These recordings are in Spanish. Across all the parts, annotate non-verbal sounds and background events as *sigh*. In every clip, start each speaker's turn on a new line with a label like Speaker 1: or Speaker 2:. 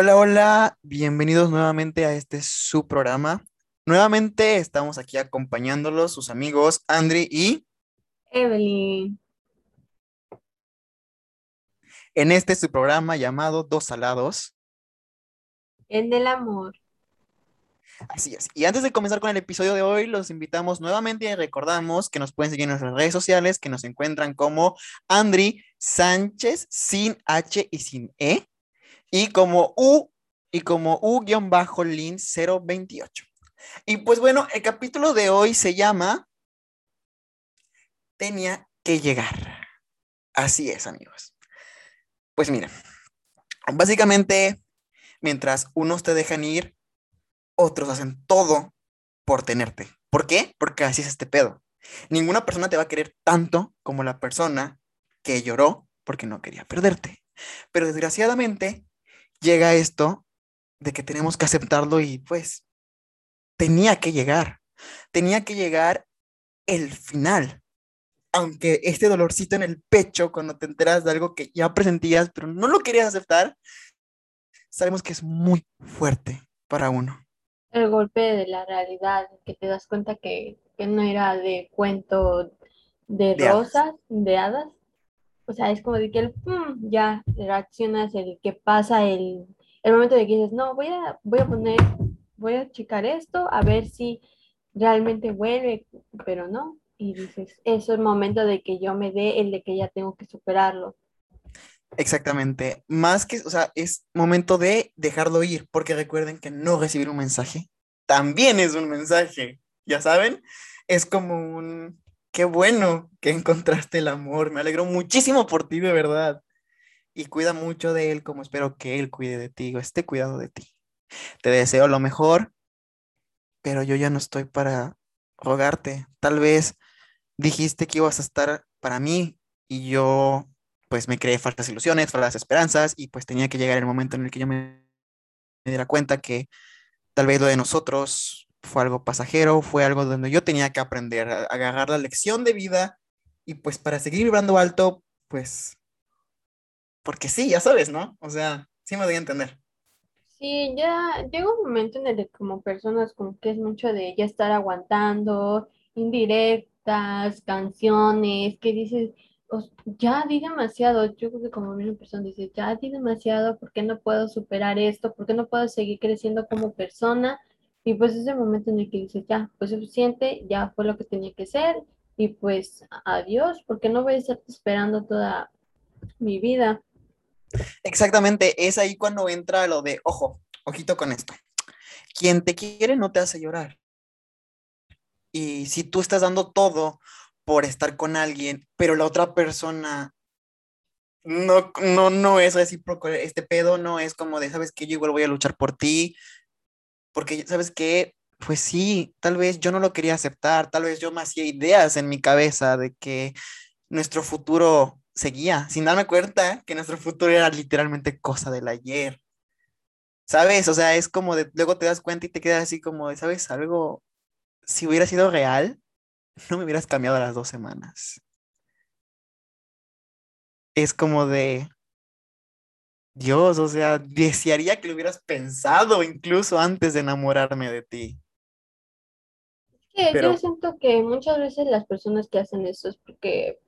Speaker 1: Hola, hola, bienvenidos nuevamente a este su programa. Nuevamente estamos aquí acompañándolos, sus amigos Andri y
Speaker 2: Evelyn.
Speaker 1: en este su programa llamado Dos Salados.
Speaker 2: En el amor.
Speaker 1: Así es. Y antes de comenzar con el episodio de hoy, los invitamos nuevamente y recordamos que nos pueden seguir en nuestras redes sociales, que nos encuentran como Andri Sánchez sin H y sin E, y como U y como U-Lin 028. Y pues bueno, el capítulo de hoy se llama Tenía que llegar. Así es, amigos. Pues mira, básicamente, mientras unos te dejan ir, otros hacen todo por tenerte. ¿Por qué? Porque así es este pedo. Ninguna persona te va a querer tanto como la persona que lloró porque no quería perderte. Pero desgraciadamente llega esto de que tenemos que aceptarlo y pues tenía que llegar. Tenía que llegar el final. Aunque este dolorcito en el pecho cuando te enteras de algo que ya presentías pero no lo querías aceptar, sabemos que es muy fuerte para uno
Speaker 2: el golpe de la realidad, que te das cuenta que, que no era de cuento de, rosas, de hadas. O sea, es como de que el pum, ya reaccionas, el que pasa el, el momento de que dices, no, voy a, voy a poner, voy a checar esto, a ver si realmente vuelve, pero no. Y dices, eso es el momento de que yo me dé el de que ya tengo que superarlo.
Speaker 1: Exactamente. Más que, o sea, es momento de dejarlo ir, porque recuerden que no recibir un mensaje también es un mensaje, ya saben. Es como un, qué bueno que encontraste el amor, me alegro muchísimo por ti, de verdad. Y cuida mucho de él como espero que él cuide de ti o esté cuidado de ti. Te deseo lo mejor, pero yo ya no estoy para rogarte. Tal vez dijiste que ibas a estar para mí y yo pues me creé falsas ilusiones, falsas esperanzas y pues tenía que llegar el momento en el que yo me, diera cuenta que tal vez lo de nosotros fue algo pasajero, fue algo donde yo tenía que aprender a agarrar la lección de vida y pues para seguir vibrando alto, pues, porque sí, ya sabes, ¿no? O sea, sí me doy a entender.
Speaker 2: Sí, ya llega un momento en el que como personas como que es mucho de ya estar aguantando indirectas, canciones, que dices, ya di demasiado, yo creo que como una persona dice, ya di demasiado, ¿por qué no puedo superar esto? ¿Por qué no puedo seguir creciendo como persona? Y pues es el momento en el que dices, ya, pues suficiente, ya fue lo que tenía que ser, y pues adiós, porque no voy a estar esperando toda mi vida.
Speaker 1: Exactamente, es ahí cuando entra lo de, ojo, ojito con esto. Quien te quiere no te hace llorar. Y si tú estás dando todo por estar con alguien, pero la otra persona no, no, no es recíproco, este pedo no es como de, ¿sabes qué? Yo igual voy a luchar por ti, porque, ¿sabes qué? Pues sí, tal vez yo no lo quería aceptar, tal vez yo me hacía ideas en mi cabeza de que nuestro futuro seguía, sin darme cuenta que nuestro futuro era literalmente cosa del ayer. ¿Sabes? O sea, es como de, luego te das cuenta y te quedas así como de, ¿sabes? Algo, si hubiera sido real, no me hubieras cambiado a las dos semanas. Es como de, Dios, o sea, desearía que lo hubieras pensado incluso antes de enamorarme de ti.
Speaker 2: Es que yo siento que muchas veces las personas que hacen eso es porque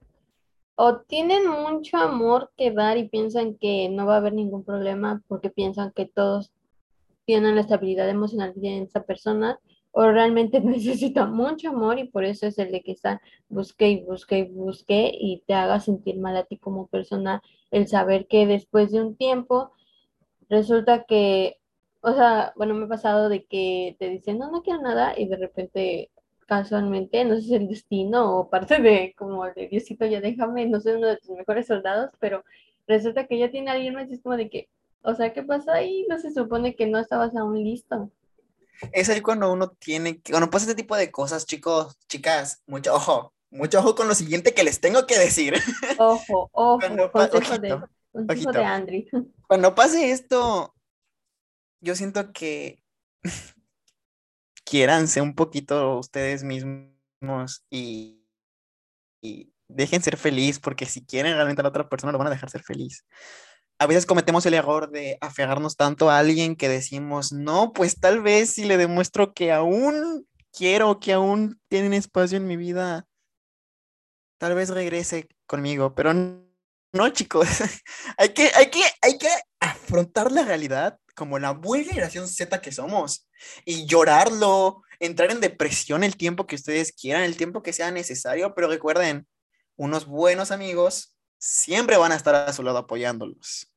Speaker 2: o tienen mucho amor que dar y piensan que no va a haber ningún problema porque piensan que todos tienen la estabilidad emocional tiene esa persona o realmente *laughs* necesita mucho amor y por eso es el de que está busque y busque y busque y te haga sentir mal a ti como persona el saber que después de un tiempo resulta que, o sea, bueno, me ha pasado de que te dicen, no, no quiero nada y de repente casualmente, no sé si el destino o parte de como de Diosito ya déjame, no soy uno de tus mejores soldados, pero resulta que ya tiene alguien más y es como de que, o sea, ¿qué pasó ahí? No se supone que no estabas aún listo
Speaker 1: es ahí cuando uno tiene que, cuando pasa este tipo de cosas, chicos, chicas, mucho ojo, mucho ojo con lo siguiente que les tengo que decir. *laughs*
Speaker 2: Ojo, ojo, cuando, consejo, de, consejo de Andri. *laughs*
Speaker 1: Cuando pase esto, yo siento que *laughs* quiéranse un poquito ustedes mismos y, y dejen ser feliz, porque si quieren realmente a la otra persona lo van a dejar ser feliz. A veces cometemos el error de aferrarnos tanto a alguien que decimos, no, pues tal vez si le demuestro que aún quiero, que aún tienen espacio en mi vida, tal vez regrese conmigo, pero no, chicos, *laughs* hay, que, hay, que, hay que afrontar la realidad como la buena generación Z que somos y llorarlo, entrar en depresión el tiempo que ustedes quieran, el tiempo que sea necesario, pero recuerden, unos buenos amigos siempre van a estar a su lado apoyándolos.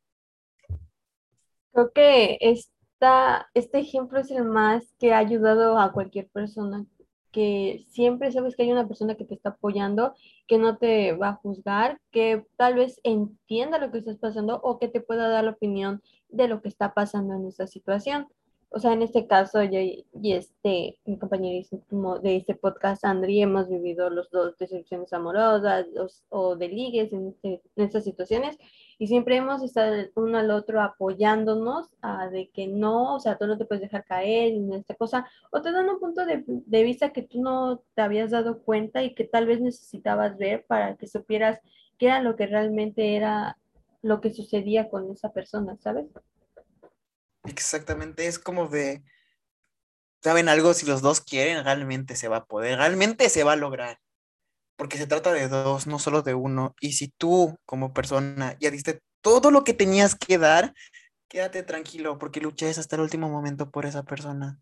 Speaker 2: Creo que esta, este ejemplo es el más que ha ayudado a cualquier persona, que siempre sabes que hay una persona que te está apoyando, que no te va a juzgar, que tal vez entienda lo que estás pasando o que te pueda dar la opinión de lo que está pasando en esta situación. O sea, en este caso, yo y este, mi compañerísimo de este podcast, Andri, hemos vivido los dos decepciones amorosas o de ligues en, este, en, estas situaciones y siempre hemos estado uno al otro apoyándonos a de que no, o sea, tú no te puedes dejar caer en esta cosa, o te dan un punto de, de vista que tú no te habías dado cuenta y que tal vez necesitabas ver para que supieras qué era lo que realmente era lo que sucedía con esa persona, ¿sabes?
Speaker 1: Exactamente, es como de, ¿saben algo? Si los dos quieren, realmente se va a poder, realmente se va a lograr, porque se trata de dos, no solo de uno. Y si tú como persona ya diste todo lo que tenías que dar, quédate tranquilo, porque luché hasta el último momento por esa persona.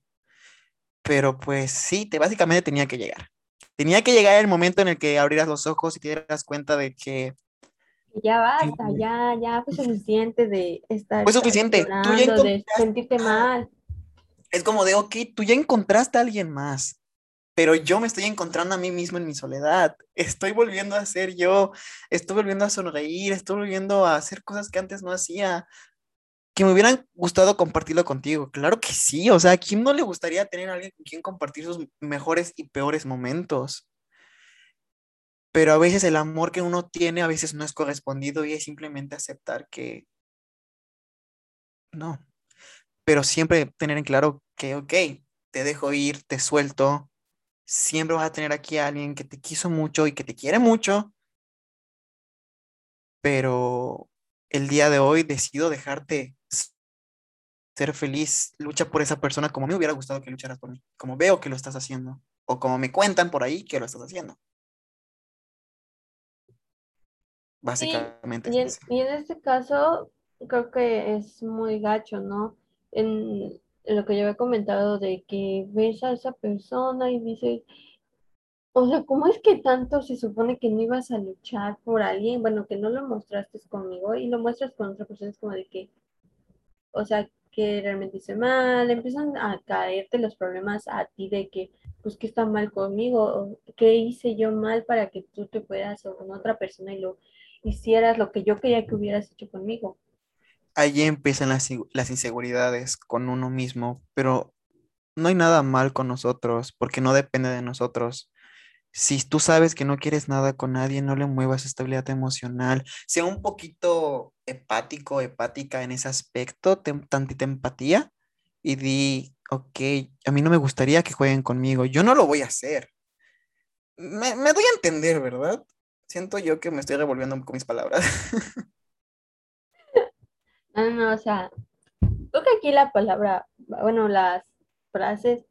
Speaker 1: Pero pues sí, te básicamente tenía que llegar. Tenía que llegar el momento en el que abrieras los ojos y te dieras cuenta de que
Speaker 2: ya basta, ya, ya fue suficiente de estar.
Speaker 1: Fue suficiente,
Speaker 2: tú ya de sentirte mal.
Speaker 1: Es como de, ok, tú ya encontraste a alguien más, pero yo me estoy encontrando a mí mismo en mi soledad. Estoy volviendo a ser yo, estoy volviendo a sonreír, estoy volviendo a hacer cosas que antes no hacía. Que me hubieran gustado compartirlo contigo. Claro que sí, o sea, ¿a quién no le gustaría tener a alguien con quien compartir sus mejores y peores momentos? pero a veces el amor que uno tiene a veces no es correspondido y es simplemente aceptar que no. Pero siempre tener en claro que, ok, te dejo ir, te suelto, siempre vas a tener aquí a alguien que te quiso mucho y que te quiere mucho, pero el día de hoy decido dejarte ser feliz, lucha por esa persona como me hubiera gustado que lucharas por mí, como veo que lo estás haciendo, o como me cuentan por ahí que lo estás haciendo. Básicamente.
Speaker 2: y, en, este caso, creo que es muy gacho, ¿no? En, lo que yo había comentado de que ves a esa persona y dices, o sea, ¿cómo es que tanto se supone que no ibas a luchar por alguien? Bueno, que no lo mostraste conmigo y lo muestras con otra persona, es como de que, o sea, que realmente hice mal, empiezan a caerte los problemas a ti de que, pues, ¿qué está mal conmigo? ¿Qué hice yo mal para que tú te puedas o con otra persona y lo hicieras lo que yo quería que hubieras hecho conmigo.
Speaker 1: Allí empiezan las, las inseguridades con uno mismo, pero no hay nada mal con nosotros porque no depende de nosotros. Si tú sabes que no quieres nada con nadie, no le muevas estabilidad emocional. Sea un poquito hepático, hepática en ese aspecto, tantita empatía y di, ok, a mí no me gustaría que jueguen conmigo. Yo no lo voy a hacer. Me, me doy a entender, ¿verdad? siento yo que me estoy revolviendo con mis palabras. *laughs*
Speaker 2: No, no, o sea, creo que aquí la palabra, bueno, las frases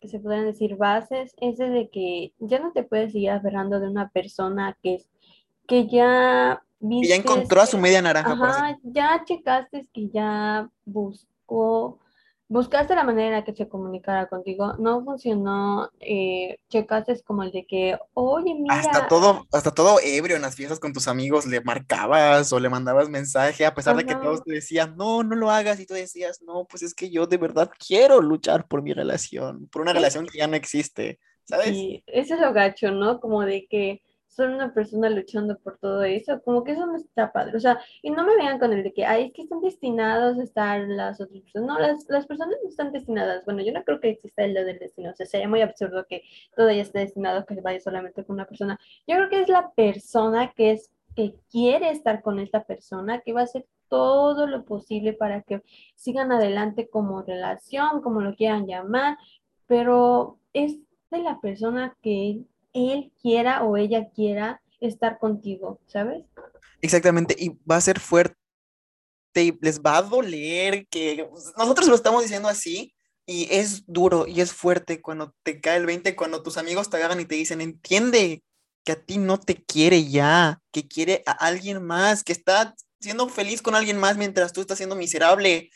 Speaker 2: que se podrían decir bases, es de que ya no te puedes seguir aferrando de una persona que es, que ya
Speaker 1: viste, ya encontró a su media naranja.
Speaker 2: Ajá, ya checaste que ya buscó buscaste la manera en la que se comunicara contigo, no funcionó, eh, checaste como el de que, oye, mira.
Speaker 1: Hasta todo, hasta todo ebrio en las fiestas con tus amigos le marcabas o le mandabas mensaje, a pesar de que todos te decían, no, no lo hagas, y tú decías, no, pues es que yo de verdad quiero luchar por mi relación, por una relación que ya no existe, ¿sabes?
Speaker 2: Sí, eso es lo gacho, ¿no? Como de que son una persona luchando por todo eso, como que eso no está padre, o sea, y no me vean con el de que, ay, es que están destinados a estar las otras personas, no, las, las personas no están destinadas, bueno, yo no creo que exista el del destino, o sea, sería muy absurdo que todo ya esté destinado que vaya solamente con una persona, yo creo que es la persona que es, que quiere estar con esta persona, que va a hacer todo lo posible para que sigan adelante como relación, como lo quieran llamar, pero es de la persona que él quiera o ella quiera estar contigo, ¿sabes?
Speaker 1: Exactamente, y va a ser fuerte te, les va a doler, que nosotros lo estamos diciendo así y es duro y es fuerte cuando te cae el 20, cuando tus amigos te agarran y te dicen, entiende que a ti no te quiere ya, que quiere a alguien más, que está siendo feliz con alguien más mientras tú estás siendo miserable,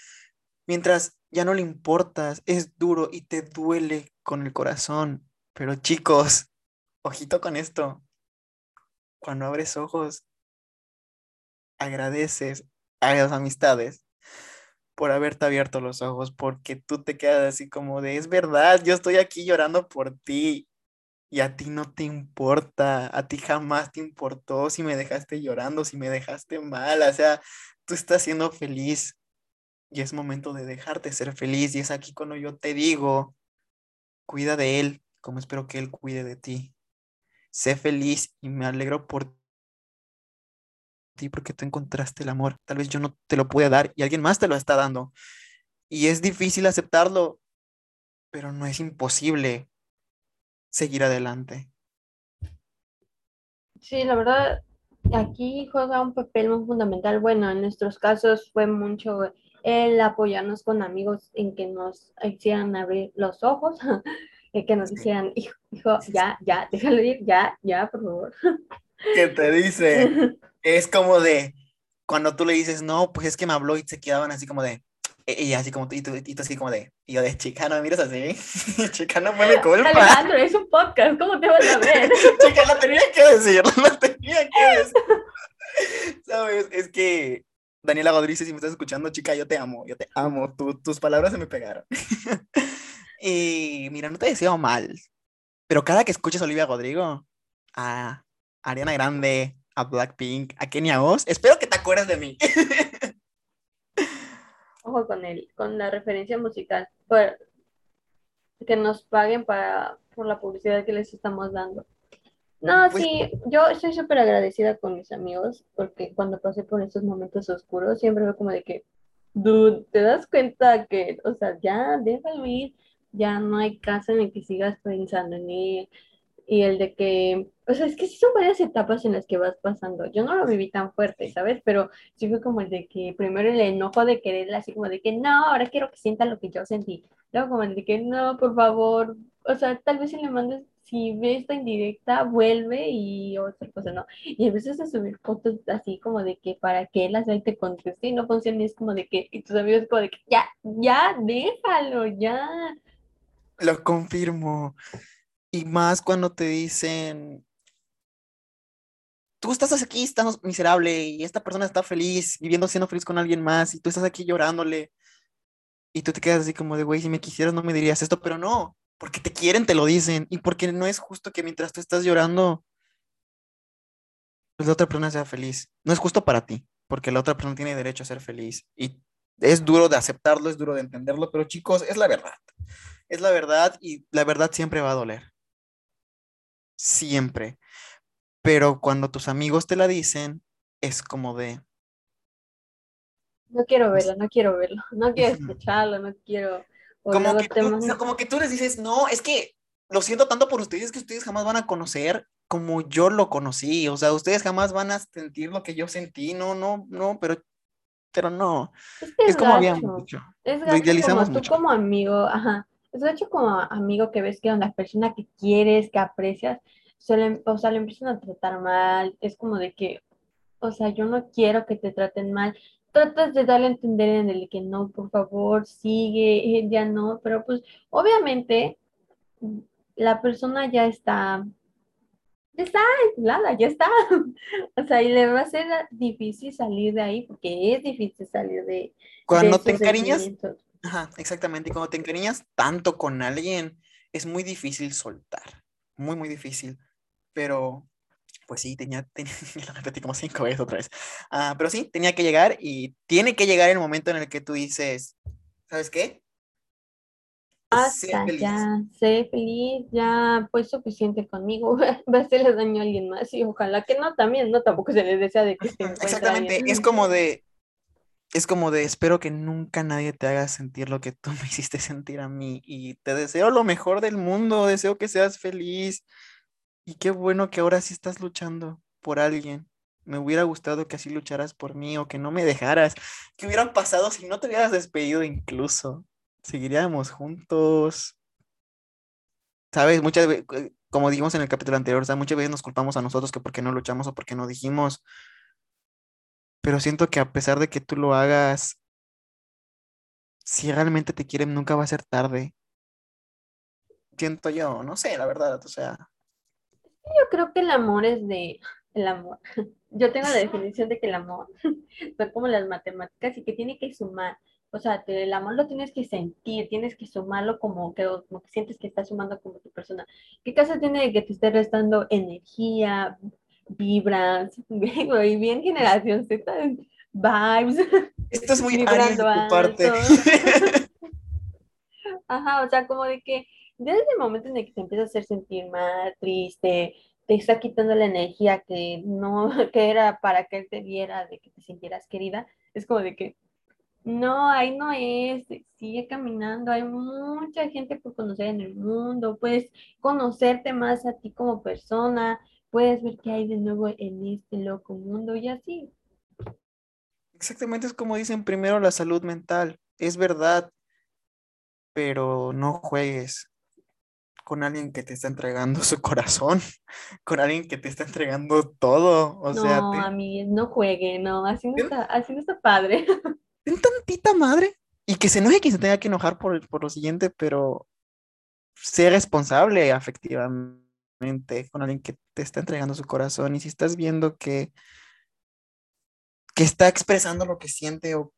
Speaker 1: mientras ya no le importas, es duro y te duele con el corazón. Pero chicos, ojito con esto. Cuando abres ojos, agradeces a las amistades por haberte abierto los ojos, porque tú te quedas así como de, es verdad, yo estoy aquí llorando por ti y a ti no te importa, a ti jamás te importó si me dejaste llorando, si me dejaste mal, o sea, tú estás siendo feliz y es momento de dejarte ser feliz y es aquí cuando yo te digo, cuida de él como espero que él cuide de ti. Sé feliz y me alegro por ti porque tú encontraste el amor. Tal vez yo no te lo pude dar y alguien más te lo está dando. Y es difícil aceptarlo, pero no es imposible seguir adelante.
Speaker 2: Sí, la verdad, aquí juega un papel muy fundamental. Bueno, en nuestros casos fue mucho el apoyarnos con amigos en que nos hicieran abrir los ojos, *laughs* en que nos dijeran, hijo, hijo, ya, ya, déjalo ir, ya, ya, por favor. *laughs*
Speaker 1: ¿Qué te dice? *laughs* es como de, cuando tú le dices, no, pues es que me habló y se quedaban así como de, e, y así como, y tú, y tú así como de, y yo de, chica, no me miras así, *laughs* chica, no me culpa.
Speaker 2: Alejandro, es un podcast, ¿cómo te vas a ver?
Speaker 1: chica, lo tenía que decir, lo tenía que decir. ¿Sabes? Es que Daniela Rodríguez, si me estás escuchando, chica, yo te amo, yo te amo, tus palabras se me pegaron. Y mira, no te deseo mal, pero cada que escuches a Olivia Rodrigo, a Ariana Grande, a Blackpink, a Kenya Oz, espero que te acuerdes de mí. *laughs*
Speaker 2: Ojo con él, con la referencia musical, por, que nos paguen para, por la publicidad que les estamos dando. No, pues sí, yo estoy súper agradecida con mis amigos porque cuando pasé por estos momentos oscuros siempre veo como de que, dude, te das cuenta que, o sea, ya déjalo ir, ya no hay caso en el que sigas pensando en él, y el de que, o sea, es que sí son varias etapas en las que vas pasando. Yo no lo viví tan fuerte, ¿sabes? Pero sí fue como el de que primero el enojo de quererla, así como de que no, ahora quiero que sienta lo que yo sentí. Luego como el de que no, por favor, o sea, tal vez si le mandes, si ve esta indirecta, vuelve y otra cosa, ¿no? Y a veces a subir fotos así como de que para que él así te conteste y no funciona, es como de que, y tus amigos como de que ya, ya, déjalo, ya.
Speaker 1: Lo confirmo. Y más cuando te dicen, tú estás aquí, estás miserable y esta persona está feliz, viviendo siendo feliz con alguien más y tú estás aquí llorándole. Y tú te quedas así como de, güey, si me quisieras no me dirías esto, pero no, porque te quieren, te lo dicen. Y porque no es justo que mientras tú estás llorando, pues la otra persona sea feliz. No es justo para ti, porque la otra persona tiene derecho a ser feliz. Y es duro de aceptarlo, es duro de entenderlo, pero chicos, es la verdad. Es la verdad y la verdad siempre va a doler siempre. Pero cuando tus amigos te la dicen, es como de...
Speaker 2: No quiero verlo, no quiero verlo, no quiero escucharlo, no quiero...
Speaker 1: Como que, tú, como que tú les dices, no, es que lo siento tanto por ustedes que ustedes jamás van a conocer como yo lo conocí, o sea, ustedes jamás van a sentir lo que yo sentí, no, no, no, pero, pero no. Es, como habíamos dicho.
Speaker 2: Es lo idealizamos como mucho. tú como amigo, ajá, es hecho como amigo que ves que una persona que quieres, que aprecias, o sea, le empiezan a tratar mal, es como de que, o sea, yo no quiero que te traten mal, tratas de darle a entender en el que no, por favor, sigue, eh, ya no, pero pues obviamente la persona ya está, está aislada, ya está, *laughs* o sea, y le va a ser difícil salir de ahí, porque es difícil salir de...
Speaker 1: Cuando te encariñas, Ajá, exactamente. Y cuando te encariñas tanto con alguien, es muy difícil soltar. Muy, muy difícil. Pero, pues sí, tenía, *laughs* tenía lo repetí como cinco veces otra vez. Ah, pero sí, tenía que llegar y tiene que llegar el momento en el que tú dices, ¿sabes qué?
Speaker 2: Hasta ya, sé feliz, ya pues suficiente conmigo, *laughs* va a hacerle daño a alguien más y ojalá que no también, no tampoco se les desea de que
Speaker 1: Exactamente, es como de, es como de espero que nunca nadie te haga sentir lo que tú me hiciste sentir a mí y te deseo lo mejor del mundo, deseo que seas feliz y qué bueno que ahora sí estás luchando por alguien. Me hubiera gustado que así lucharas por mí o que no me dejaras. ¿Qué hubiera pasado si no te hubieras despedido incluso? Seguiríamos juntos. ¿Sabes? Muchas veces, eh, como dijimos en el capítulo anterior, muchas veces nos culpamos a nosotros que porque no luchamos o porque no dijimos. Pero siento que a pesar de que tú lo hagas, si realmente te quieren, nunca va a ser tarde. Siento yo, no sé, la verdad, o sea.
Speaker 2: Yo creo que el amor es de el amor. *laughs* Yo tengo la definición de que el amor *laughs* son como las matemáticas y que tiene que sumar. O sea, el amor lo tienes que sentir, tienes que sumarlo como que, como que sientes que estás sumando como tu persona. ¿Qué caso tiene de que te esté restando energía, vibras, *laughs* y bien generación Z, vibes? *laughs*
Speaker 1: Esto es muy área de tu parte. *laughs*
Speaker 2: Ajá, o sea, como de que desde el momento en el que te empiezas a hacer sentir mal, triste, te está quitando la energía que no, que era para que él te viera, de que te sintieras querida, es como de que no, ahí no es, sigue caminando, hay mucha gente por conocer en el mundo, puedes conocerte más a ti como persona, puedes ver qué hay de nuevo en este loco mundo y así.
Speaker 1: Exactamente es como dicen primero la salud mental, es verdad, pero no juegues con alguien que te está entregando su corazón, *laughs* con alguien que te está entregando todo. O
Speaker 2: no,
Speaker 1: sea,
Speaker 2: a mí no juegue, no, así no, está, así no está padre. *laughs*
Speaker 1: ten tantita madre y que se enoje quien se tenga que enojar por, por lo siguiente, pero sea responsable afectivamente con alguien que te está entregando su corazón y si estás viendo que, que está expresando lo que siente o,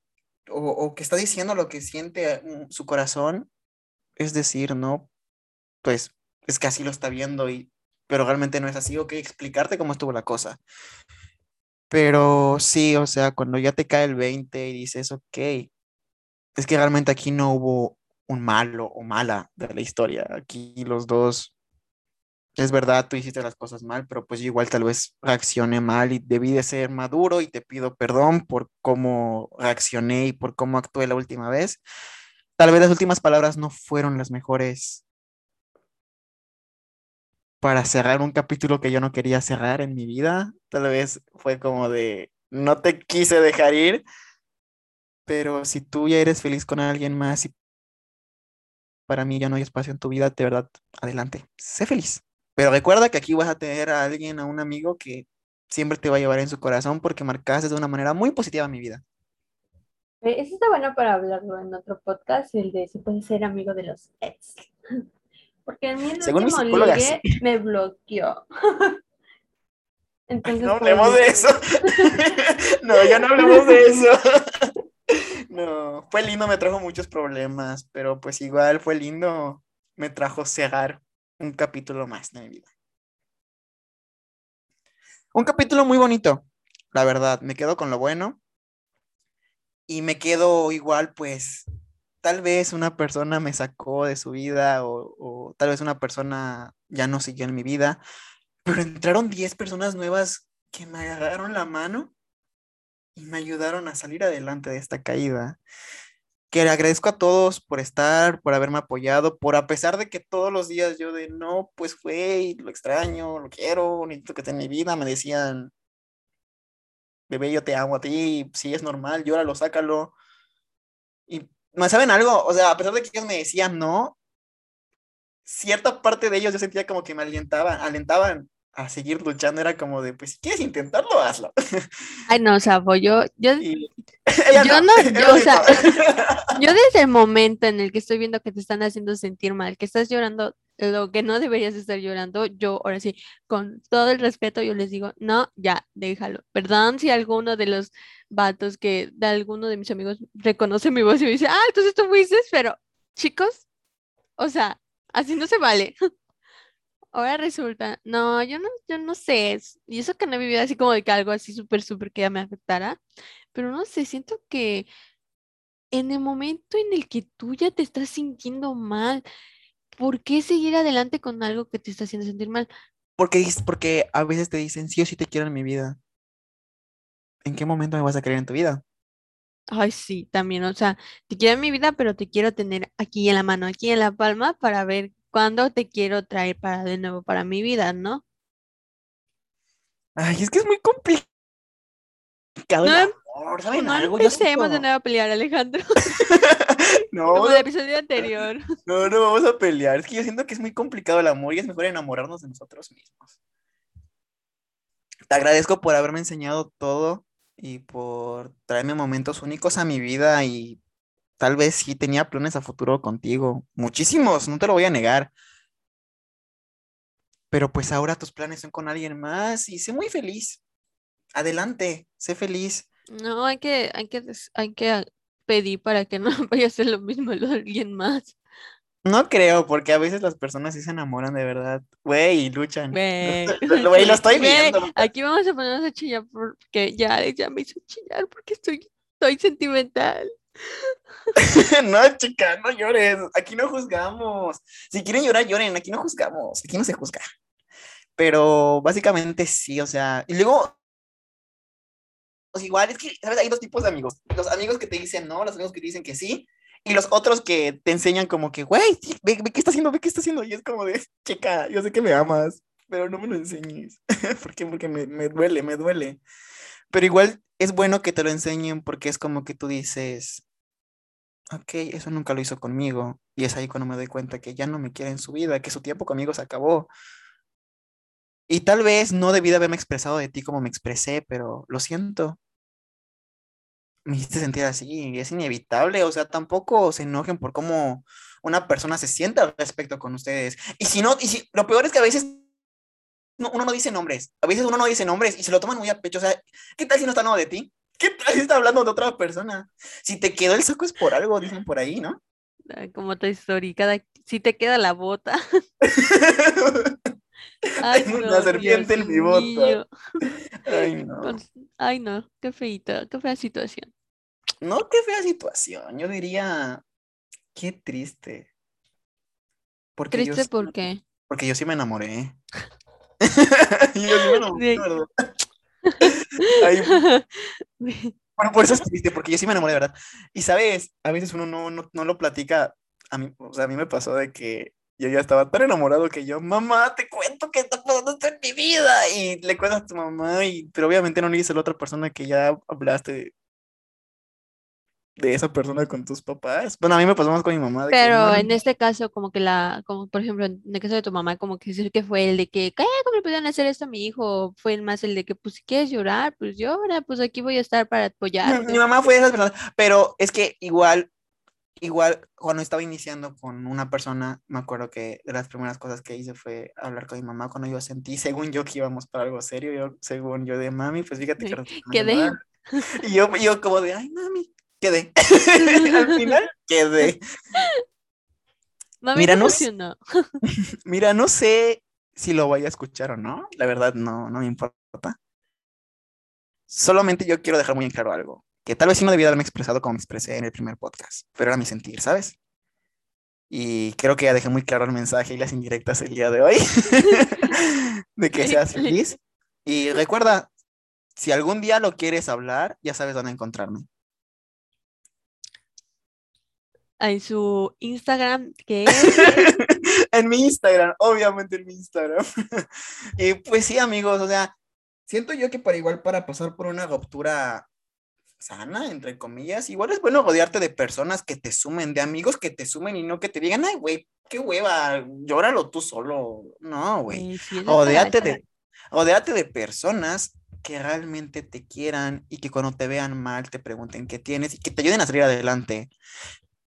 Speaker 1: o, que está diciendo lo que siente mm, su corazón, es decir, no, pues es que así lo está viendo y pero realmente no es así, ok, explicarte cómo estuvo la cosa. Pero sí, o sea, cuando ya te cae el 20 y dices, ok, es que realmente aquí no hubo un malo o mala de la historia. Aquí los dos, es verdad, tú hiciste las cosas mal, pero pues yo igual tal vez reaccioné mal y debí de ser maduro y te pido perdón por cómo reaccioné y por cómo actué la última vez. Tal vez las últimas palabras no fueron las mejores para cerrar un capítulo que yo no quería cerrar en mi vida. Tal vez fue como de, no te quise dejar ir, pero si tú ya eres feliz con alguien más y para mí ya no hay espacio en tu vida, de verdad, adelante, sé feliz. Pero recuerda que aquí vas a tener a alguien, a un amigo que siempre te va a llevar en su corazón porque marcaste de una manera muy positiva mi vida.
Speaker 2: Eh, eso está bueno para hablarlo en otro podcast, el de si puedes ser amigo de los ex. *laughs* Porque a mí el Según último ligue me bloqueó. *laughs*
Speaker 1: Entonces, no hablemos de eso. *laughs* no, ya no hablemos de eso. *laughs* no, fue lindo, me trajo muchos problemas, pero pues igual fue lindo, me trajo cerrar un capítulo más de mi vida. Un capítulo muy bonito, la verdad, me quedo con lo bueno y me quedo igual pues tal vez una persona me sacó de su vida o, tal vez una persona ya no siguió en mi vida, pero entraron 10 personas nuevas que me agarraron la mano y me ayudaron a salir adelante de esta caída. Que le agradezco a todos por estar, por haberme apoyado, por a pesar de que todos los días yo de no, pues fue, lo extraño, lo quiero, necesito que esté en mi vida, me decían, bebé, yo te amo a ti, si es normal, llóralo, sácalo. Y ¿No saben algo? O sea, a pesar de que ellos me decían no, cierta parte de ellos yo sentía como que me alentaban, alentaban a seguir luchando. Era como de, pues si quieres intentarlo, hazlo. *laughs*
Speaker 2: Ay, no, o sea, yo, yo, *laughs* yo no, yo, o sea, *laughs* yo desde el momento en el que estoy viendo que te están haciendo sentir mal, que estás llorando lo que no deberías estar llorando, yo ahora sí, con todo el respeto, yo les digo, no, ya, déjalo. Perdón si alguno de los vatos que de alguno de mis amigos reconoce mi voz y me dice, ah, entonces tú fuiste, pero chicos, o sea, así no se vale. *laughs* Ahora resulta, no, yo no, yo no sé, y eso que no he vivido así como de que algo así súper, súper que ya me afectara, pero no sé, siento que en el momento en el que tú ya te estás sintiendo mal, ¿por qué seguir adelante con algo que te está haciendo sentir mal?
Speaker 1: Porque, porque a veces te dicen, sí o sí te quiero en mi vida. ¿En qué momento me vas a querer en tu vida?
Speaker 2: Ay, sí, también, o sea, te quiero en mi vida, pero te quiero tener aquí en la mano, aquí en la palma, para ver cuándo te quiero traer para de nuevo para mi vida, ¿no?
Speaker 1: Ay, es que es muy complicado complicado el amor, ¿saben
Speaker 2: no
Speaker 1: algo?
Speaker 2: empecemos de nuevo a pelear, Alejandro. *laughs* no. Como el episodio anterior. *laughs*
Speaker 1: No, no vamos a pelear. Es que yo siento que es muy complicado el amor y es mejor enamorarnos de nosotros mismos. Te agradezco por haberme enseñado todo y por traerme momentos únicos a mi vida y tal vez sí tenía planes a futuro contigo. Muchísimos, no te lo voy a negar. Pero pues ahora tus planes son con alguien más y sé muy feliz. Adelante, sé feliz.
Speaker 2: No, hay que, hay que, hay que pedir para que *laughs* no vaya a ser lo mismo de alguien más.
Speaker 1: No creo, porque a veces las personas sí se enamoran de verdad, güey, y luchan. *laughs* *laughs* Güey, lo, estoy viendo.
Speaker 2: Aquí vamos a ponernos a chillar porque ya, ya me hizo chillar porque estoy, estoy sentimental.
Speaker 1: no, chica, no llores. Aquí no juzgamos. Si quieren llorar, lloren. Aquí no juzgamos. Aquí no se juzga. Pero básicamente sí, o sea, y luego, igual es que, ¿sabes? Hay dos tipos de amigos. Los amigos que te dicen no, los amigos que te dicen que sí, y los otros que te enseñan como que, güey, ve, qué está haciendo, ve qué está haciendo. Y es como de, *laughs* chica, yo sé que me amas, pero no me lo enseñes. *laughs* ¿Por qué? Porque me, me duele, me duele. Pero igual es bueno que te lo enseñen porque es como que tú dices, ok, eso nunca lo hizo conmigo. Y es ahí cuando me doy cuenta que ya no me quiere en su vida, que su tiempo conmigo se acabó. Y tal vez no debí de haberme expresado de ti como me expresé, pero lo siento me hiciste sentir así, es inevitable, o sea, tampoco se enojen por cómo una persona se siente al respecto con ustedes. Y si no, y si, lo peor es que a veces uno no dice nombres, a veces uno no dice nombres y se lo toman muy a pecho, o sea, ¿qué tal si no está hablando de ti? ¿Qué tal si está hablando de otra persona? Si te quedó el saco es por algo, dicen por ahí, ¿no?
Speaker 2: Como tu historia, cada, si te queda la bota. *laughs* *laughs*
Speaker 1: Ay, una serpiente en mi bota.
Speaker 2: Ay, no. Ay, no, qué feita, qué fea situación.
Speaker 1: No, qué fea situación. Yo diría, qué triste.
Speaker 2: Porque ¿Triste por qué?
Speaker 1: Porque yo sí me enamoré. *laughs* yo sí me enamoré, ¿verdad? *laughs* bueno, por eso es triste, porque yo sí me enamoré, ¿verdad? Y sabes, a veces uno no, no, no lo platica. A mí, o sea, a mí me pasó de que yo ya estaba tan enamorado que yo, mamá, te cuento que está pasando esto en mi vida. Y le cuentas a tu mamá, y, pero obviamente no le dices a la otra persona que ya hablaste de, esa persona con tus papás. Bueno, a mí me pasó más con mi mamá.
Speaker 2: pero en este caso, como que la, como por ejemplo, en el caso de tu mamá, como que decir que fue el de que, ¿cómo le pudieron hacer esto a mi hijo? Fue el más el de que, pues, si quieres llorar, pues llora, pues aquí voy a estar para apoyar. *laughs*
Speaker 1: Mi mamá fue de esas personas, pero es que igual igual cuando estaba iniciando con una persona, me acuerdo que de las primeras cosas que hice fue hablar con mi mamá cuando yo sentí, *laughs* según yo que íbamos para algo serio, yo, según yo de mami, pues fíjate que... *laughs*
Speaker 2: Quedé.
Speaker 1: Y yo, yo como de, ay, mami, quedé. *laughs* Al final, quedé.
Speaker 2: Mami, mira, no,
Speaker 1: mira, no sé si lo voy a escuchar o no, la verdad no, no me importa. Solamente yo quiero dejar muy en claro algo que tal vez sí no debía haberme expresado como me expresé en el primer podcast, pero era mi sentir, ¿sabes? Y creo que ya dejé muy claro el mensaje y las indirectas el día de hoy, *laughs* de que seas feliz. Y recuerda, si algún día lo quieres hablar, ya sabes dónde encontrarme.
Speaker 2: En su Instagram, ¿qué
Speaker 1: es? *laughs* en mi Instagram, obviamente en mi Instagram. *laughs* y pues sí, amigos, o sea, siento yo que para igual para pasar por una ruptura sana, entre comillas. Igual es bueno rodearte de personas que te sumen, de amigos que te sumen y no que te digan, ay, güey, qué hueva, llóralo tú solo. No, güey. rodeate, de, rodeate de personas que realmente te quieran y que cuando te vean mal te pregunten qué tienes y que te ayuden a salir adelante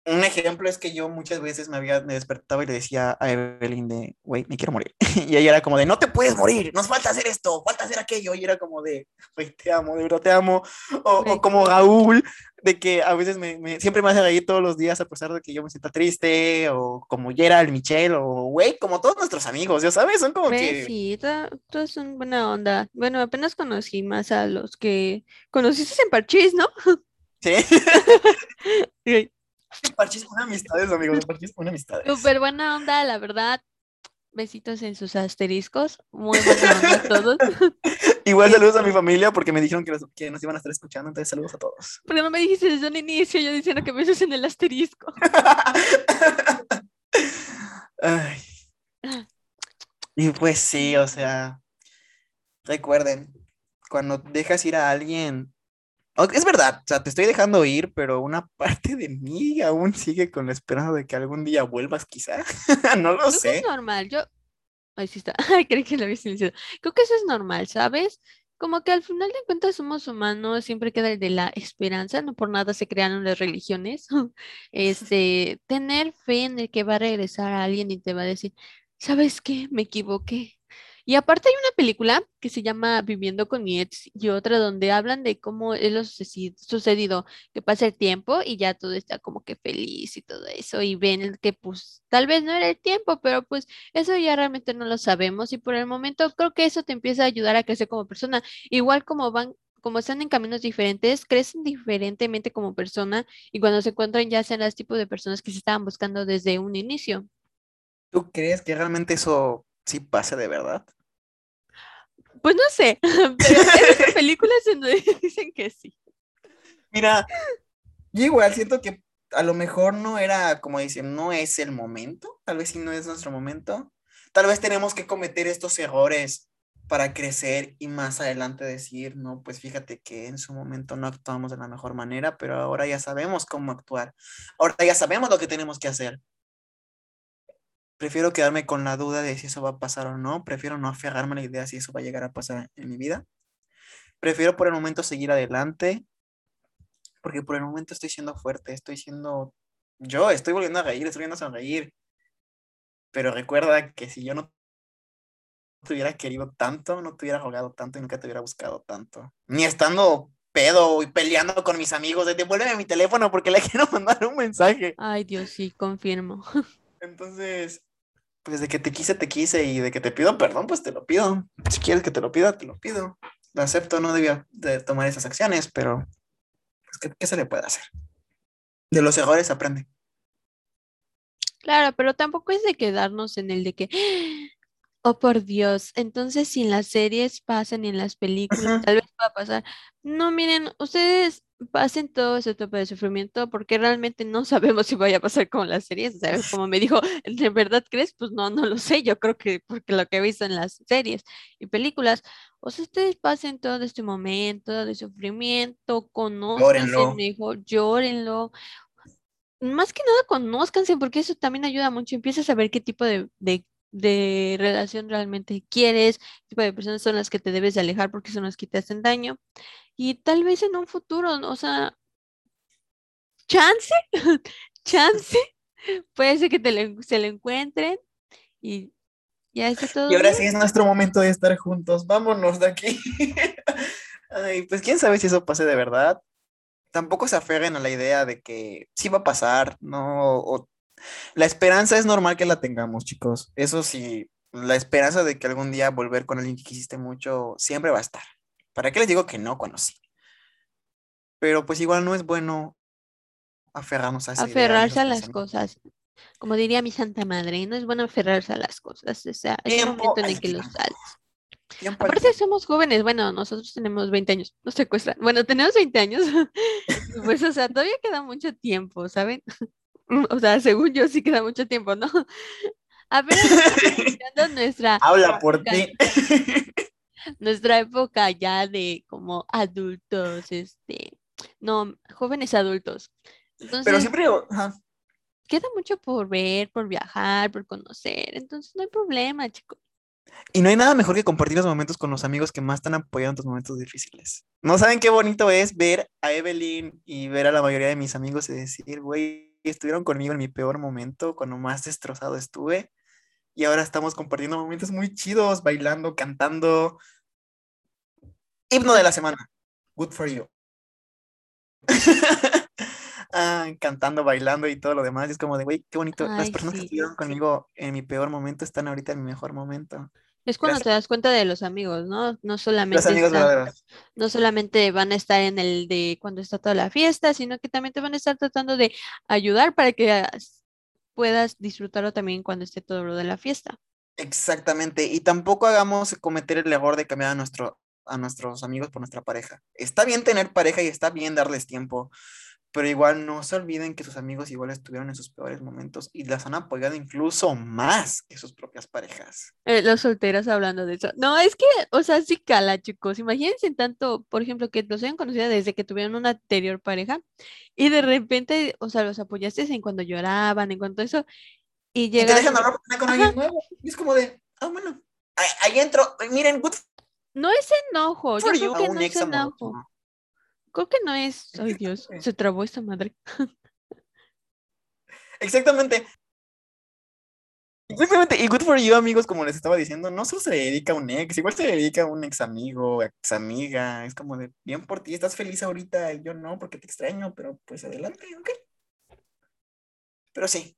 Speaker 1: un ejemplo es que yo muchas veces me había me despertaba y le decía a Evelyn de, güey, me quiero morir. *laughs* Y ella era como de, no te puedes morir, nos falta hacer esto, falta hacer aquello. Y era como de, güey, te amo, de verdad te amo. O, como Raúl, de que a veces me, siempre me hace reír todos los días a pesar de que yo me sienta triste. O como Gerald, Michelle, o güey, como todos nuestros amigos, ya sabes, son como que...
Speaker 2: Sí, todos son buena onda. Bueno, apenas conocí más a los que conociste en Parchís, ¿no?
Speaker 1: Sí. *laughs* *laughs* Parchis con amistades, amigos. Parchis con amistades.
Speaker 2: Súper buena onda, la verdad. Besitos en sus asteriscos. Muy buena onda a todos. *laughs*
Speaker 1: Igual saludos a mi familia porque me dijeron que, que, nos iban a estar escuchando, entonces saludos a todos.
Speaker 2: Porque no me dijiste desde un inicio, yo diciendo que besos en el asterisco. *laughs*
Speaker 1: Ay. Y pues sí, o sea, recuerden, cuando dejas ir a alguien, Es verdad, o sea, te estoy dejando ir, pero una *laughs* parte de mí aún sigue con la esperanza de que algún día vuelvas, quizá. *laughs* no lo sé.
Speaker 2: es normal, yo. Ay, sí está. *laughs* Ay, creí que lo había silenciado. Creo que eso es normal, ¿sabes? Como que al final de cuentas somos humanos, siempre queda el de la esperanza, no por nada se crearon las religiones. Este, tener fe en el que va a regresar a alguien y te va a decir, ¿sabes qué? Me equivoqué y aparte hay una película que se llama Viviendo con mi ex y otra donde hablan de cómo es lo sucedido, que pasa el tiempo y ya todo está como que feliz y todo eso y ven que pues tal vez no era el tiempo, pero pues eso ya realmente no lo sabemos y por el momento creo que eso te empieza a ayudar a crecer como persona, igual como van como están en caminos diferentes, crecen diferentemente como persona y cuando se encuentran ya sean los tipos de personas que se estaban buscando desde un inicio.
Speaker 1: ¿Tú crees que realmente eso sí pasa de verdad?
Speaker 2: Pues no sé, *laughs* pero hay películas donde *laughs* dicen que sí.
Speaker 1: Mira, yo igual siento que a lo mejor no era, como dicen, no es el momento, tal vez sí no es nuestro momento. Tal vez tenemos que cometer estos errores para crecer y más adelante decir, no, pues fíjate que en su momento no actuamos de la mejor manera, pero ahora ya sabemos cómo actuar. Ahora ya sabemos lo que tenemos que hacer prefiero quedarme con la duda de si eso va a pasar o no, prefiero no aferrarme a la idea si eso va a llegar a pasar en mi vida. Prefiero por el momento seguir adelante, porque por el momento estoy siendo fuerte, estoy siendo yo, estoy volviendo a reír, estoy volviendo a sonreír. Pero recuerda que si yo no te hubiera querido tanto, no te hubiera rogado tanto y nunca te hubiera buscado tanto. Ni estando pedo y peleando con mis amigos de devuélveme mi teléfono porque le *laughs* quiero mandar un mensaje.
Speaker 2: Ay, Dios, sí, confirmo. *laughs*
Speaker 1: Entonces, pues de que te quise, te quise y de que te pido perdón, pues te lo pido. Si quieres que te lo pida, te lo pido. Lo acepto, no debía de tomar esas acciones, pero pues, ¿qué, se le puede hacer? De los errores aprende.
Speaker 2: Claro, pero tampoco es de quedarnos en el de que, *gasps* oh por Dios, entonces si en las series pasan y en las películas, tal vez va a pasar. No, miren, ustedes pasen todo ese tipo de sufrimiento porque realmente no *laughs* sabemos si vaya a pasar con las series, ¿sabes? Como me dijo, ¿de verdad crees? Pues no, no lo sé, yo creo que porque lo que he visto en las series y películas, o sea, ustedes pasen todo este momento de sufrimiento, conozcanse mejor, llórenlo. Más que nada conózcanse porque eso también ayuda mucho, empiezas a saber qué tipo de, de de relación realmente quieres, qué tipo de personas son las que te debes de alejar porque son las que te hacen daño. Y tal vez en un futuro, o sea, chance, *laughs* chance, puede ser que te se lo encuentren y ya está todo.
Speaker 1: Y ahora sí es nuestro momento de estar juntos, vámonos de aquí. *laughs* Ay, pues quién sabe si eso pase de verdad. Tampoco se aferren a la idea de que sí va a pasar, ¿no? La esperanza es normal que la tengamos, chicos. Eso sí, la esperanza de que algún día volver con alguien que quisiste mucho siempre va a estar. ¿Para qué les digo que no cuando sí? Pero pues igual no es bueno aferrarnos a
Speaker 2: Aferrarse a las cosas. Como diría mi santa madre, no es bueno aferrarse a las cosas. O sea, hay un momento en el que los sales. Aparte somos jóvenes, bueno, nosotros tenemos 20 años, nos secuestran. Bueno, tenemos 20 años. *laughs* pues, o sea, todavía queda mucho tiempo, ¿saben? *laughs* o sea, según yo sí queda mucho tiempo, ¿no? *laughs* A ver, *laughs* nuestra...
Speaker 1: Habla por ti.
Speaker 2: nuestra época ya de como adultos, este, no, jóvenes adultos. Entonces,
Speaker 1: Pero siempre,
Speaker 2: queda mucho por ver, por viajar, por conocer, entonces no hay problema, chicos.
Speaker 1: Y no hay nada mejor que compartir los momentos con los amigos que más están apoyando en tus momentos difíciles. No saben qué bonito es ver a Evelyn y ver a la mayoría de mis amigos y decir, güey, estuvieron conmigo en mi peor momento, cuando más destrozado estuve y ahora estamos compartiendo momentos muy chidos, bailando, cantando. Himno de la semana. Good for you. *laughs* ah, cantando, bailando y todo lo demás. es como de, güey, qué bonito. Las personas que estuvieron conmigo en mi peor momento están ahorita en mi mejor momento.
Speaker 2: Es cuando te das cuenta de los amigos, ¿no? No solamente, no solamente van a estar en el de cuando está toda la fiesta, sino que también te van a estar tratando de ayudar para que puedas disfrutarlo también cuando esté todo lo de la fiesta.
Speaker 1: Exactamente, y tampoco hagamos cometer el error de cambiar a, nuestro, a nuestros amigos por nuestra pareja. Está bien tener pareja y está bien darles tiempo, pero igual no se olviden que sus amigos igual estuvieron en sus peores momentos y las han apoyado incluso más que sus propias parejas.
Speaker 2: Eh, los solteros hablando de eso. No, es que, o sea, sí cala, chicos. Imagínense tanto, por ejemplo, que los hayan conocido desde que tuvieron una anterior pareja y de repente, o sea, los apoyaste en cuando lloraban, en cuanto eso, y llegan...
Speaker 1: Y te dejan hablar con alguien nuevo. Y es como de, ah, bueno, ahí, entro, miren, good
Speaker 2: no es enojo, yo creo que no es enojo. Creo que no es. *laughs* Ay, Dios, se trabó esta madre.
Speaker 1: Exactamente. Exactamente, y good for you, amigos, como les estaba diciendo, no solo se dedica a un ex, igual se dedica a un ex amigo, ex amiga, es como de, bien por ti, estás feliz ahorita, y yo no, porque te extraño, pero pues adelante, ok. Pero sí,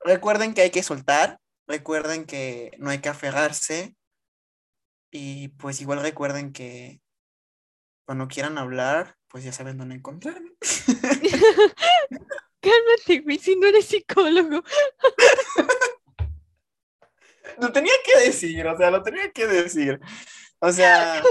Speaker 1: recuerden que hay que soltar, recuerden que no hay que aferrarse, y pues igual recuerden que cuando quieran hablar, pues ya saben dónde encontrarme. *laughs*
Speaker 2: Cálmate, güey, si no eres psicólogo.
Speaker 1: lo tenía que decir, o sea, lo tenía que decir. O sea,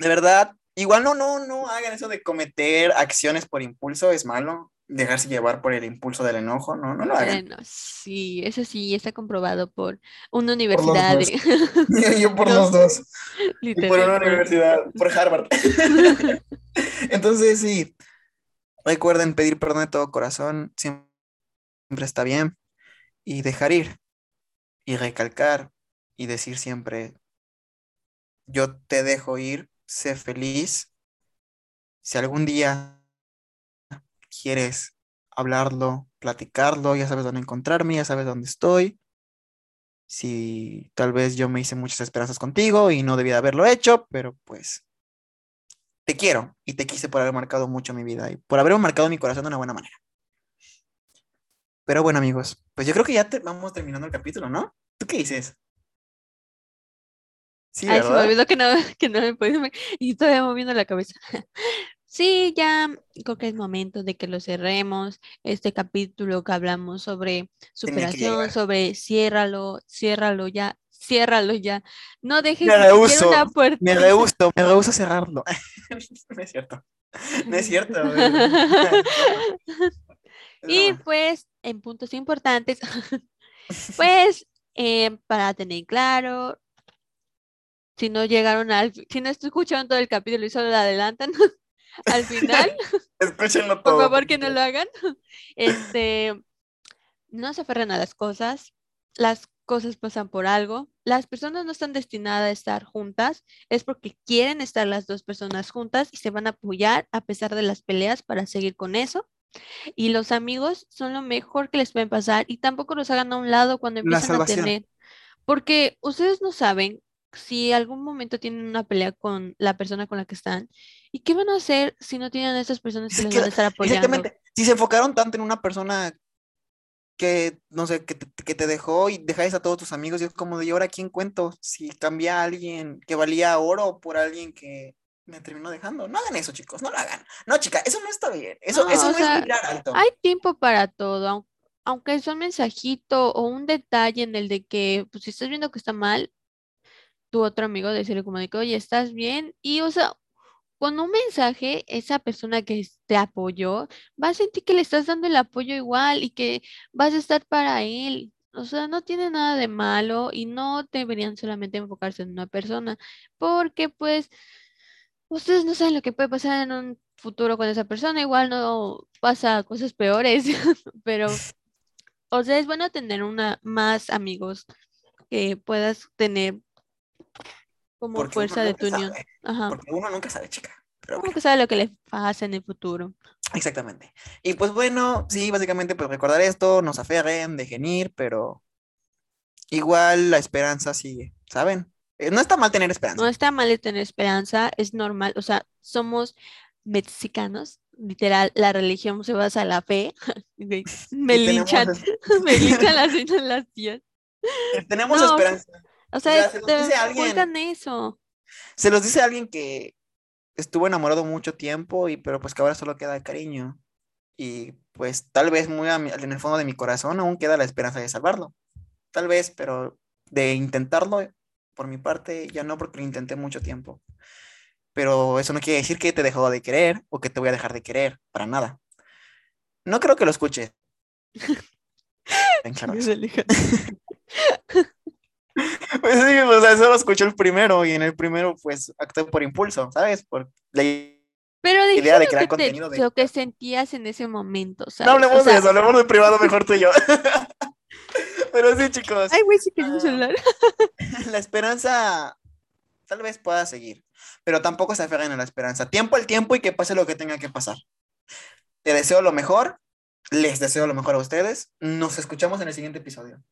Speaker 1: de verdad, igual no, no, no hagan eso de cometer acciones por impulso, es malo dejarse llevar por el impulso del enojo, no, no lo hagan. Bueno,
Speaker 2: sí, eso sí está comprobado por una universidad. *laughs*
Speaker 1: yo, por *laughs* los dos. *laughs* Y por una universidad, por Harvard. Entonces, sí, recuerden pedir perdón de todo corazón, siempre está bien, y dejar ir, y recalcar, y decir siempre, yo te dejo ir, sé feliz. Si algún día quieres hablarlo, platicarlo, ya sabes dónde encontrarme, ya sabes dónde estoy. Si tal vez yo me hice muchas esperanzas contigo y no debía haberlo hecho, pero pues te quiero y te quise por haber marcado mucho mi vida y por haber marcado mi corazón de una buena manera. Pero bueno, amigos, pues yo creo que ya vamos terminando el capítulo, ¿no? ¿Tú qué dices?
Speaker 2: Sí, Ay, se me olvidó que no, *laughs* que no me podía... Y todavía moviendo la cabeza. *laughs* Sí, ya creo que es momento de que lo cerremos. Este capítulo que hablamos sobre superación, sobre ciérralo, ciérralo ya, ciérralo ya. No dejes
Speaker 1: me rehuso, una puerta. Me rehuso, me rehuso cerrarlo. *laughs* no es cierto. No es cierto. *laughs* *laughs*
Speaker 2: y pues, en puntos importantes, pues, eh, para tener claro, si no llegaron al, si no escucharon todo el capítulo y solo lo adelantan, al final. *laughs*
Speaker 1: Escúchenlo todo.
Speaker 2: Por favor, que no lo hagan. *laughs* Este, no se aferren a las cosas. Las cosas pasan por algo. Las personas no están destinadas a estar juntas. Es porque quieren estar las dos personas juntas y se van a apoyar a pesar de las peleas para seguir con eso. Y los amigos son lo mejor que les pueden pasar y tampoco los hagan a un lado cuando empiezan a tener. Porque ustedes no saben si algún momento tienen una pelea con la persona con la que están, ¿y qué van a hacer si no tienen a esas personas que les van a estar apoyando? Exactamente.
Speaker 1: Si se enfocaron tanto en una persona que, no sé, que te, dejó y dejáis a todos tus amigos, y es como de, ¿y ahora quién cuento? Si cambia a alguien que valía oro por alguien que me terminó dejando. No hagan eso, chicos, no lo hagan. No, chica, eso no está bien. Eso, eso no es mirar alto.
Speaker 2: Hay tiempo para todo, aunque es un mensajito o un detalle en el de que, pues si estás viendo que está mal, tu otro amigo decirle como de que, oye, ¿estás bien? Y, o sea, con un mensaje, esa persona que te apoyó va a sentir que le estás dando el apoyo igual y que vas a estar para él. O sea, no tiene nada de malo y no deberían solamente enfocarse en una persona, porque pues ustedes no saben lo que puede pasar en un futuro con esa persona, igual no pasa cosas peores, *laughs* pero, o sea, es bueno tener una más amigos que puedas tener como fuerza de tu unión.
Speaker 1: Porque uno nunca sabe, chica.
Speaker 2: Pero nunca sabe lo que le pasa en el futuro.
Speaker 1: Exactamente. Y pues bueno, sí, básicamente pues recordar esto, nos aferren, dejen ir, pero igual la esperanza sigue, ¿saben? Eh, no está mal tener esperanza.
Speaker 2: No está mal tener esperanza, es normal, o sea, somos mexicanos, literal, la religión se basa en la fe. *laughs* me linchan, *laughs* me linchan *laughs* las, las tías.
Speaker 1: Tenemos esperanza.
Speaker 2: O sea, se los dice alguien, eso.
Speaker 1: Se los dice alguien que estuvo enamorado mucho tiempo y pero pues que ahora solo queda cariño. Y pues tal vez muy en el fondo de mi corazón aún queda la esperanza de salvarlo. Tal vez, pero de intentarlo por mi parte ya no porque lo intenté mucho tiempo. pero eso no quiere decir que te dejó de querer o que te voy a dejar de querer, para nada. No creo que lo escuches. *laughs* *laughs* Pues sí, o sea, solo escuché el primero y en el primero pues actué por impulso, ¿sabes? Por la
Speaker 2: Pero idea de crear que contenido. Lo que sentías en ese momento, ¿sabes?
Speaker 1: No hablemos de eso, hablemos de privado mejor tú y yo. *laughs* Pero sí, chicos.
Speaker 2: Ay, güey, sí que un celular. *laughs*
Speaker 1: La esperanza tal vez pueda seguir, pero tampoco se aferren a la esperanza. Tiempo al tiempo y que pase lo que tenga que pasar. Te deseo lo mejor, les deseo lo mejor a ustedes. Nos escuchamos en el siguiente episodio.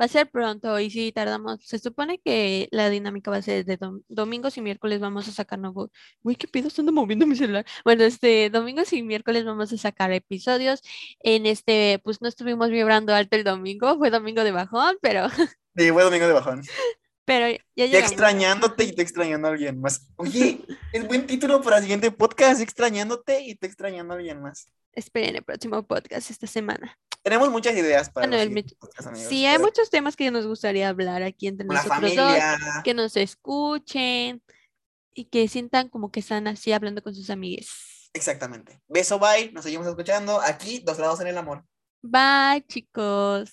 Speaker 2: Va a ser pronto y si tardamos. Se supone que la dinámica va a ser de domingos y miércoles vamos a sacar nuevo. Uy, qué pedo, estando moviendo mi celular. Bueno, este domingos y miércoles vamos a sacar episodios. En este, pues no estuvimos vibrando alto el domingo, fue domingo de bajón, pero. *laughs*
Speaker 1: Sí, fue domingo de bajón.
Speaker 2: Pero ya
Speaker 1: Ya extrañándote y te extrañando a alguien más. Oye, *laughs* es buen título para el siguiente podcast, extrañándote y te extrañando a alguien más.
Speaker 2: Esperen el próximo podcast esta semana.
Speaker 1: Tenemos muchas ideas para
Speaker 2: bueno, el Sí, hay muchos temas que nos gustaría hablar aquí entre nosotros dos, que nos escuchen y que sientan como que están así hablando con sus amigues.
Speaker 1: Exactamente. Beso, bye. Nos seguimos escuchando aquí, dos lados en el amor.
Speaker 2: Bye, chicos.